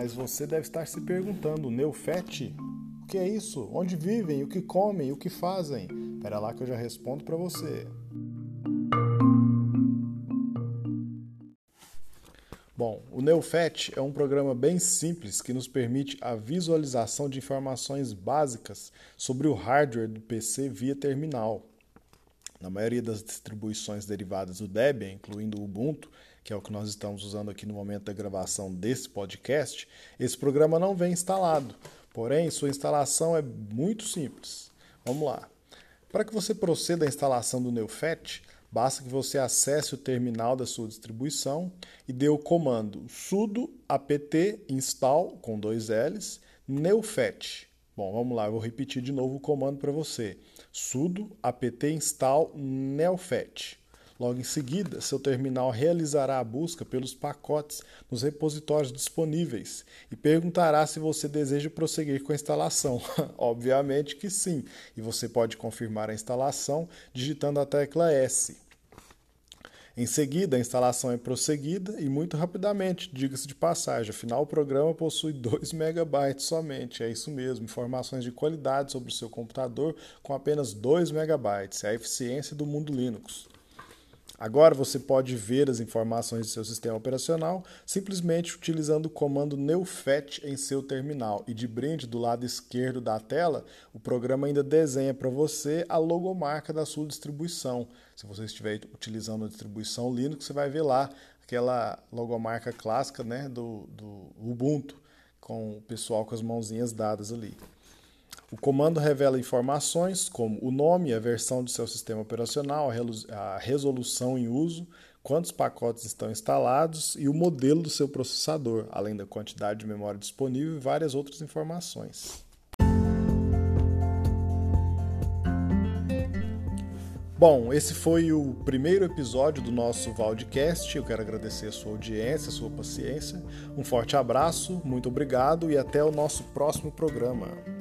Mas você deve estar se perguntando, Neufet? O que é isso? Onde vivem? O que comem? O que fazem? Espera lá que eu já respondo para você. Bom, o Neufet é um programa bem simples que nos permite a visualização de informações básicas sobre o hardware do PC via terminal. Na maioria das distribuições derivadas do Debian, incluindo o Ubuntu, que é o que nós estamos usando aqui no momento da gravação desse podcast, esse programa não vem instalado. Porém, sua instalação é muito simples. Vamos lá. Para que você proceda à instalação do Neufet, Basta que você acesse o terminal da sua distribuição e dê o comando sudo apt install com dois L's neufet. Bom, vamos lá, eu vou repetir de novo o comando para você. sudo apt install neufet. Logo em seguida, seu terminal realizará a busca pelos pacotes nos repositórios disponíveis e perguntará se você deseja prosseguir com a instalação. Obviamente que sim, e você pode confirmar a instalação digitando a tecla S. Em seguida, a instalação é prosseguida e muito rapidamente, diga-se de passagem, afinal o programa possui 2 MB somente, é isso mesmo, informações de qualidade sobre o seu computador com apenas 2 MB, é a eficiência do mundo Linux. Agora você pode ver as informações de seu sistema operacional simplesmente utilizando o comando neufet em seu terminal. E de brinde do lado esquerdo da tela, o programa ainda desenha para você a logomarca da sua distribuição. Se você estiver utilizando a distribuição Linux, você vai ver lá aquela logomarca clássica né, do, do Ubuntu, com o pessoal com as mãozinhas dadas ali. O comando revela informações como o nome, a versão do seu sistema operacional, a resolução em uso, quantos pacotes estão instalados e o modelo do seu processador, além da quantidade de memória disponível e várias outras informações. Bom, esse foi o primeiro episódio do nosso Valdecast. Eu quero agradecer a sua audiência, a sua paciência. Um forte abraço, muito obrigado e até o nosso próximo programa.